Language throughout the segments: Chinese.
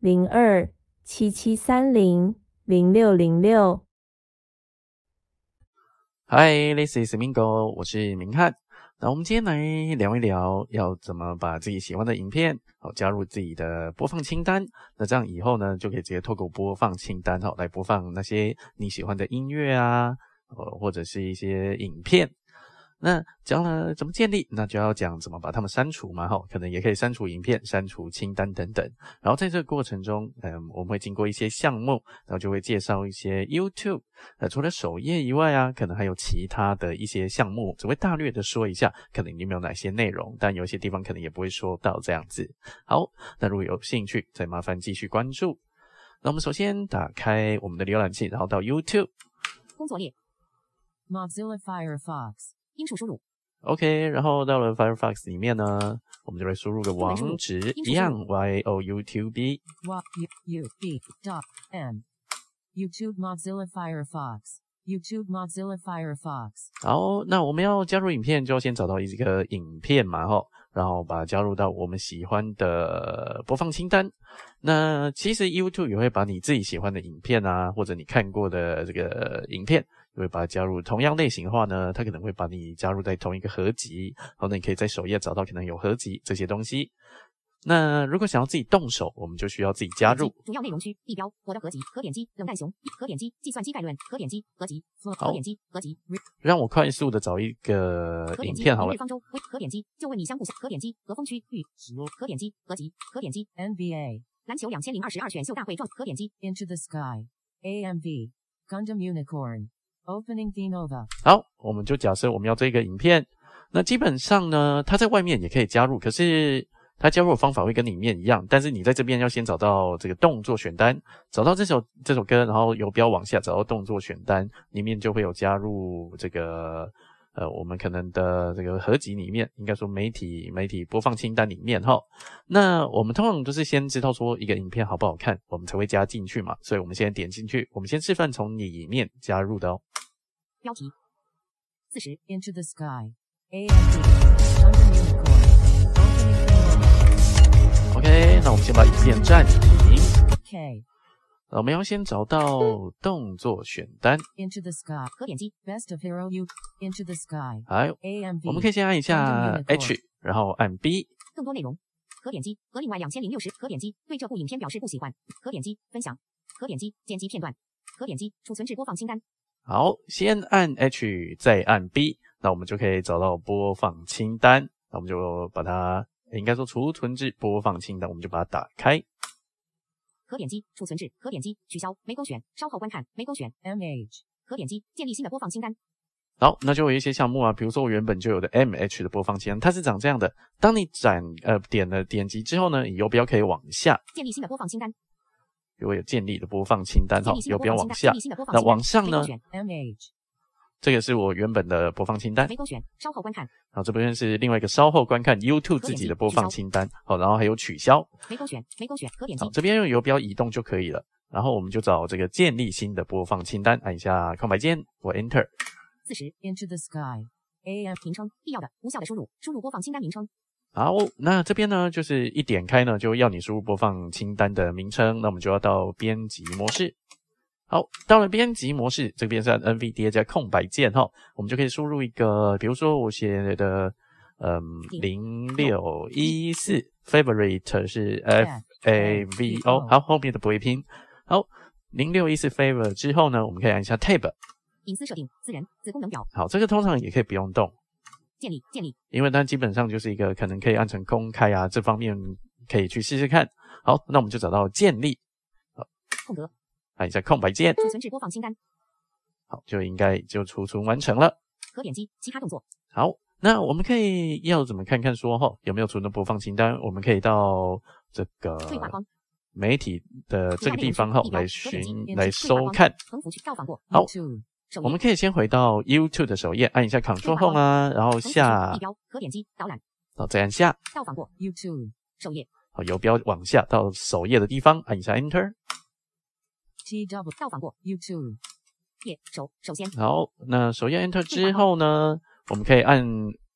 零二七七三零零六零六。Hi, this is Mingo，我是明翰。那我们今天来聊一聊，要怎么把自己喜欢的影片好加入自己的播放清单。那这样以后呢，就可以直接透过播放清单好来播放那些你喜欢的音乐啊，呃或者是一些影片。那讲了怎么建立，那就要讲怎么把它们删除嘛，哈，可能也可以删除影片、删除清单等等。然后在这个过程中，嗯，我们会经过一些项目，然后就会介绍一些 YouTube，呃，除了首页以外啊，可能还有其他的一些项目，只会大略的说一下，可能里面有哪些内容，但有些地方可能也不会说到这样子。好，那如果有兴趣，再麻烦继续关注。那我们首先打开我们的浏览器，然后到 YouTube 工作列，Mozilla Firefox。音数输入，OK，然后到了 Firefox 里面呢，我们就来输入个网址，一样 y o u t u b y u b dot m YouTube Mozilla Firefox YouTube Mozilla Firefox。好，那我们要加入影片，就要先找到一个影片嘛，吼，然后把它加入到我们喜欢的播放清单。那其实 YouTube 也会把你自己喜欢的影片啊，或者你看过的这个影片。会把它加入同样类型的话呢，它可能会把你加入在同一个合集，然后呢，你可以在首页找到可能有合集这些东西。那如果想要自己动手，我们就需要自己加入。主要内容区地标我的合集，可点击冷淡熊，可点击计算机概论，可点击合集，可点击合集。让我快速的找一个影片好了。方舟，可点击就问你相互可点击和风区域，可点击合集，可点击 NBA 篮球两千零二十二选秀大会状，可点击 Into the Sky AMV Gundam Unicorn。Opening Dinova。好，我们就假设我们要这个影片，那基本上呢，它在外面也可以加入，可是它加入的方法会跟里面一样，但是你在这边要先找到这个动作选单，找到这首这首歌，然后游标往下找到动作选单，里面就会有加入这个呃我们可能的这个合集里面，应该说媒体媒体播放清单里面哈。那我们通常都是先知道说一个影片好不好看，我们才会加进去嘛，所以我们先点进去，我们先示范从里面加入的哦。标题：四十。Into the sky. OK，那我们先把影片暂停。OK，我们要先找到动作选单。Into the sky，可点击。Best of Hero U。Into the sky。还有，AMB。我们可以先按一下 H，然后按 B。更多内容，可点击。和另外两千零六十，可点击。对这部影片表示不喜欢，可点击。分享，可点击。剪辑片段，可点击。储存至播放清单。好，先按 H，再按 B，那我们就可以找到播放清单。那我们就把它，应该说储存至播放清单，我们就把它打开。可点击储存至，可点击取消，没勾选，稍后观看，没勾选。MH，可点击建立新的播放清单。好，那就有一些项目啊，比如说我原本就有的 MH 的播放清单，它是长这样的。当你展呃点了点击之后呢，你右标可以往下建立新的播放清单。如果有建立的播放清单哈，右边往下，那往上呢？这个是我原本的播放清单。没勾选，稍后观看。然后这边是另外一个稍后观看 YouTube 自己的播放清单。好，然后还有取消。没勾选，没勾选，可点击。这边用游标移动就可以了。然后我们就找这个建立新的播放清单，按一下空白键，我 Enter。四十。Into the sky。AM 名称必要的，无效的输入，输入播放清单名称。好，那这边呢，就是一点开呢，就要你输入播放清单的名称。那我们就要到编辑模式。好，到了编辑模式，这边是 NVDA 加空白键哈，我们就可以输入一个，比如说我写的，嗯，零六一四 favorite 是 F A V O，好，后面的不会拼。好，零六一四 favorite 之后呢，我们可以按一下 Tab。隐私设定，私人，子功能表。好，这个通常也可以不用动。建立建立，因为它基本上就是一个可能可以按成公开啊，这方面可以去试试看。好，那我们就找到建立，好，空格，按一下空白键，储存至播放清单，好，就应该就储存完成了。可点击其他动作。好，那我们可以要怎么看看说哈有没有储存播放清单？我们可以到这个媒体的这个地方哈来寻来收看。横幅区到访过好我们可以先回到 YouTube 的首页，按一下 Ctrl Home 啊，然后下地，标可点击导览好再按下，到访过 YouTube. 首页好，游标往下到首页的地方，按一下 Enter。TW. 到访过 YouTube. 页首首先好，那首页 Enter 之后呢，我们可以按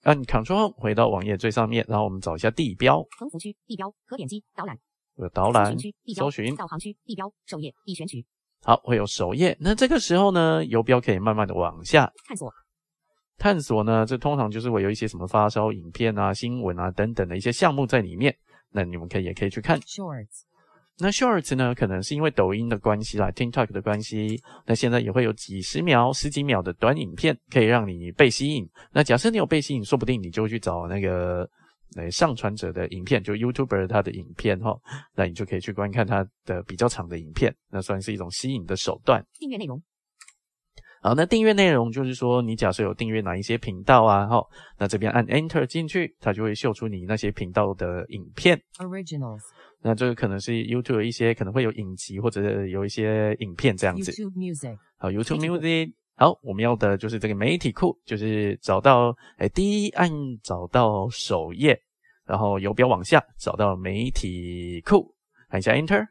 按 Ctrl Home 回到网页最上面，然后我们找一下地标，横幅区地标可点击导览有导搜览搜寻，导航区地标首页已选取好，会有首页。那这个时候呢，游标可以慢慢的往下探索探索呢，这通常就是会有一些什么发烧影片啊、新闻啊等等的一些项目在里面。那你们可以也可以去看。Shorts. 那 Shorts 呢，可能是因为抖音的关系啦，TikTok 的关系，那现在也会有几十秒、十几秒的短影片，可以让你被吸引。那假设你有被吸引，说不定你就去找那个呃上传者的影片，就 YouTuber 他的影片哈，那你就可以去观看他的比较长的影片，那算是一种吸引的手段。订阅内容好，那订阅内容就是说，你假设有订阅哪一些频道啊，哈，那这边按 Enter 进去，它就会秀出你那些频道的影片。Originals. 那这个可能是 YouTube 一些可能会有影集或者有一些影片这样子。YouTube Music. 好，YouTube Music。好，我们要的就是这个媒体库，就是找到，哎，第一按找到首页，然后游标往下找到媒体库，按一下 Enter。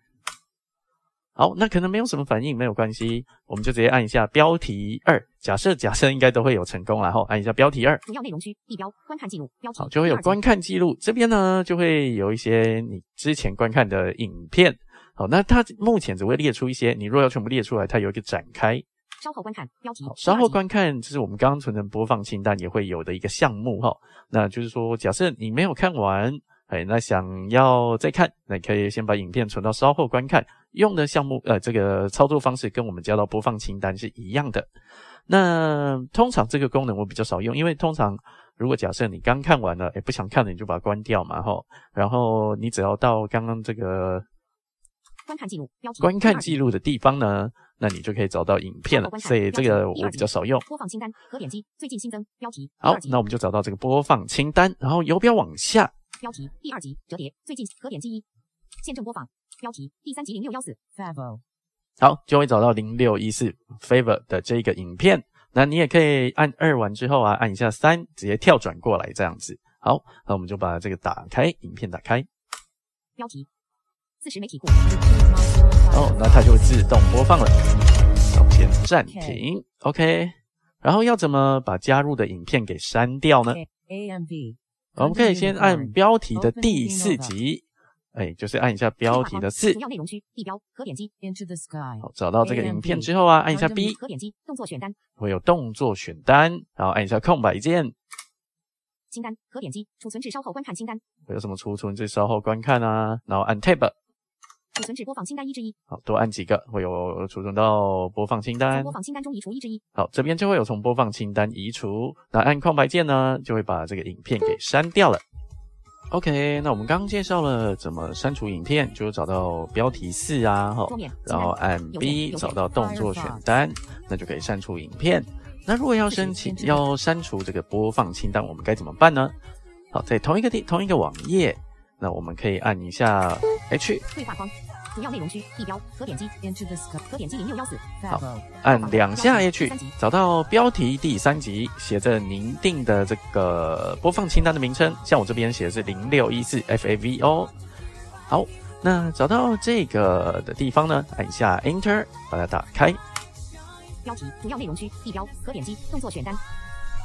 好，那可能没有什么反应，没有关系，我们就直接按一下标题二。假设假设应该都会有成功，然后按一下标题二。主要内容区地标观看记录标题好，就会有观看记录。这边呢，就会有一些你之前观看的影片。好，那它目前只会列出一些，你若要全部列出来，它有一个展开。稍后观看标题，稍后观看，就是我们刚刚存的播放清单也会有的一个项目哈。那就是说，假设你没有看完，哎，那想要再看，那可以先把影片存到稍后观看。用的项目，呃，这个操作方式跟我们加到播放清单是一样的。那通常这个功能我比较少用，因为通常如果假设你刚看完了，哎，不想看了，你就把它关掉嘛，哈。然后你只要到刚刚这个观看记录标题观看记录的地方呢，那你就可以找到影片了。所以这个我比较少用。播放清单可点击最近新增标题好那我们就找到这个播放清单，然后游标往下，标题第二集折叠最近可点击一现正播放标题第三集零六幺四.好，就会找到零六一四 favor 的这个影片。那你也可以按二完之后啊，按一下三，直接跳转过来这样子。好，那我们就把这个打开，影片打开。标题四十媒体库哦，那它就会自动播放了。首，先暂停，OK。然后要怎么把加入的影片给删掉呢？AMV. 我们可以先按标题的第四集，哎，就是按一下标题的四。主，要内容区地标可点击 Into the Sky. 好，找到这个影片之后啊，按一下 B，可点击动作选单。会有动作选单，然后按一下空白键，清单可点击储存至稍后观看清单。会有什么储存至稍后观看啊，然后按 Tab，储存至播放清单一之一好，多按几个会有储存到播放清从单播。放清单中移除一之一好，这边就会有从播放清单移除，那按空白键呢，就会把这个影片给删掉了。OK，那我们刚刚介绍了怎么删除影片，就找到标题四啊，哈桌面，然后按 B 找到动作选单，那就可以删除影片。那如果要申请要删除这个播放清单，我们该怎么办呢？好，在同一个地同一个网页，那我们可以按一下 H，对话框主要内容区地标可点击.可点击零六幺四 Favo. 按两下 H，找到标题第三集，写着您定的这个播放清单的名称，像我这边写的是零六一四 FAVO。好，那找到这个的地方呢，按一下 Enter，把它打开。标题主要内容区地标可点击动作选单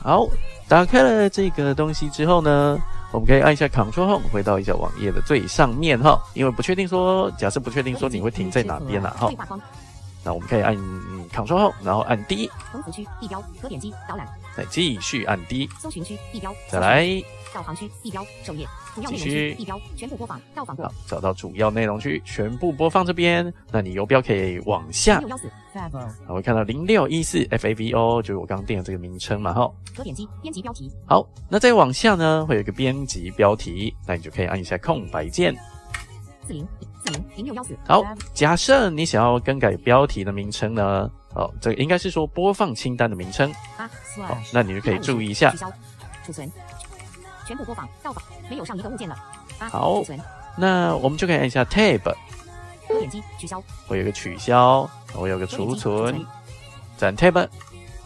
好，打开了这个东西之后呢，我们可以按一下 Ctrl Home 回到一下网页的最上面哈，因为不确定说，假设不确定说你会停在哪边了哈。那我们可以按 Ctrl Home，然后按 D，横幅区地标可点击导览再继续按 D，搜寻区地标再来，导航区地标首页主要内容继续区地标全部播放到访过好，找到主要内容区，全部播放这边，那你游标可以往下.好会看到零六一四 FAVO，就是我刚刚定的这个名称嘛哈。可点击编辑标题好，那再往下呢，会有一个编辑标题，那你就可以按一下空白键。四零四零零六幺四好，假设你想要更改标题的名称呢，哦，这个应该是说播放清单的名称。好那你就可以注意一下取。消储存全部播放到访没有上一个物件了啊好那我们就可以按一下 Tab，可点击取消，会有个取消，会有个储存，暂 tab，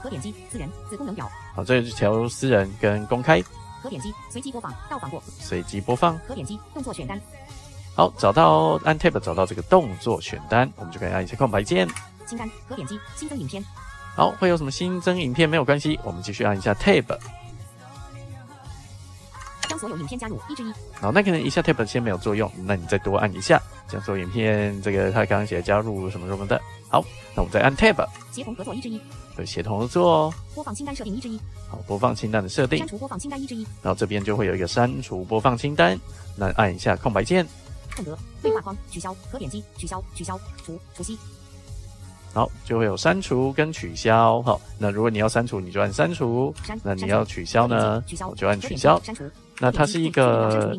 可点击私人子功能表，好，这是调私人跟公开，可点击随机播放到访过，随机播放，可点击动作选单，好，找到按 tab 找到这个动作选单，我们就可以按一下空白键，清单可点击新增影片，好，会有什么新增影片没有关系，我们继续按一下 tab，将所有影片加入一之一，好，那可能一下 tab 先没有作用，那你再多按一下，将所有影片这个他刚刚写的加入什么什么的，好，那我们再按 tab，协同合作一之一，对协同合作哦，播放清单设定一之一，好，播放清单的设定删，除播放清单一之一，然后这边就会有一个删除播放清单，那按一下空白键，空格对话框取消，可点击取消取消除除息，好，就会有删除跟取消。好，那如果你要删除，你就按删除。删；那你要取消呢取消，我就按取消。删除，那它是一个.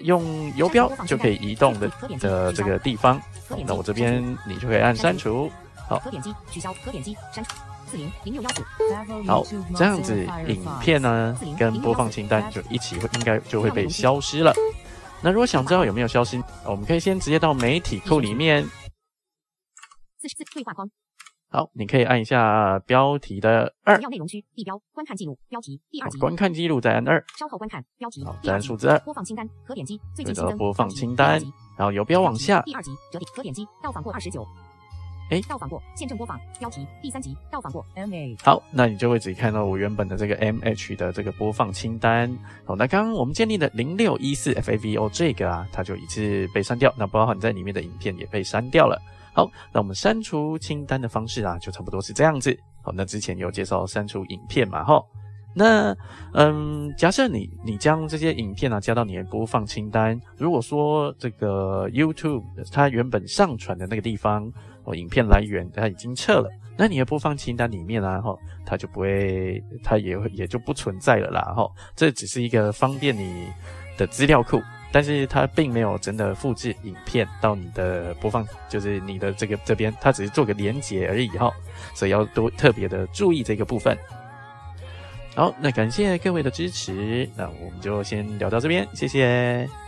用游标就可以移动的的这个地方。那我这边你就可以按删除。好可点击取消，可点击删除四零零六幺四，好这样子影片呢跟播放清单就一起会应该就会被消失了。那如果想知道有没有消失，我们可以先直接到媒体库里面。四十四对话框，好，你可以按一下标题的二。主，要内容区地标观看记录标题第二集，观看记录再按二，稍后观看标题好按数字二。播放清单可点击最近新增的播放清单。然后由标往下，第二集折叠可点击到访过二十九，诶？到访过现正播放标题第三集。到访过 M A 好，那你就会只看到我原本的这个 M H 的这个播放清单。好，那刚刚我们建立的零六一四 F A V O 这个啊，它就一次被删掉，那包含在里面的影片也被删掉了。好，那我们删除清单的方式啊，就差不多是这样子。好，那之前有介绍删除影片嘛，哈。那嗯，假设你你将这些影片啊加到你的播放清单，如果说这个 YouTube 它原本上传的那个地方，哦，影片来源它已经撤了，那你的播放清单里面啊，哈，它就不会，它也也就不存在了啦，哈。这只是一个方便你的资料库，但是它并没有真的复制影片到你的播放，就是你的这个这边，它只是做个连接而已，哈。所以要多特别的注意这个部分。好，那感谢各位的支持，那我们就先聊到这边，谢谢。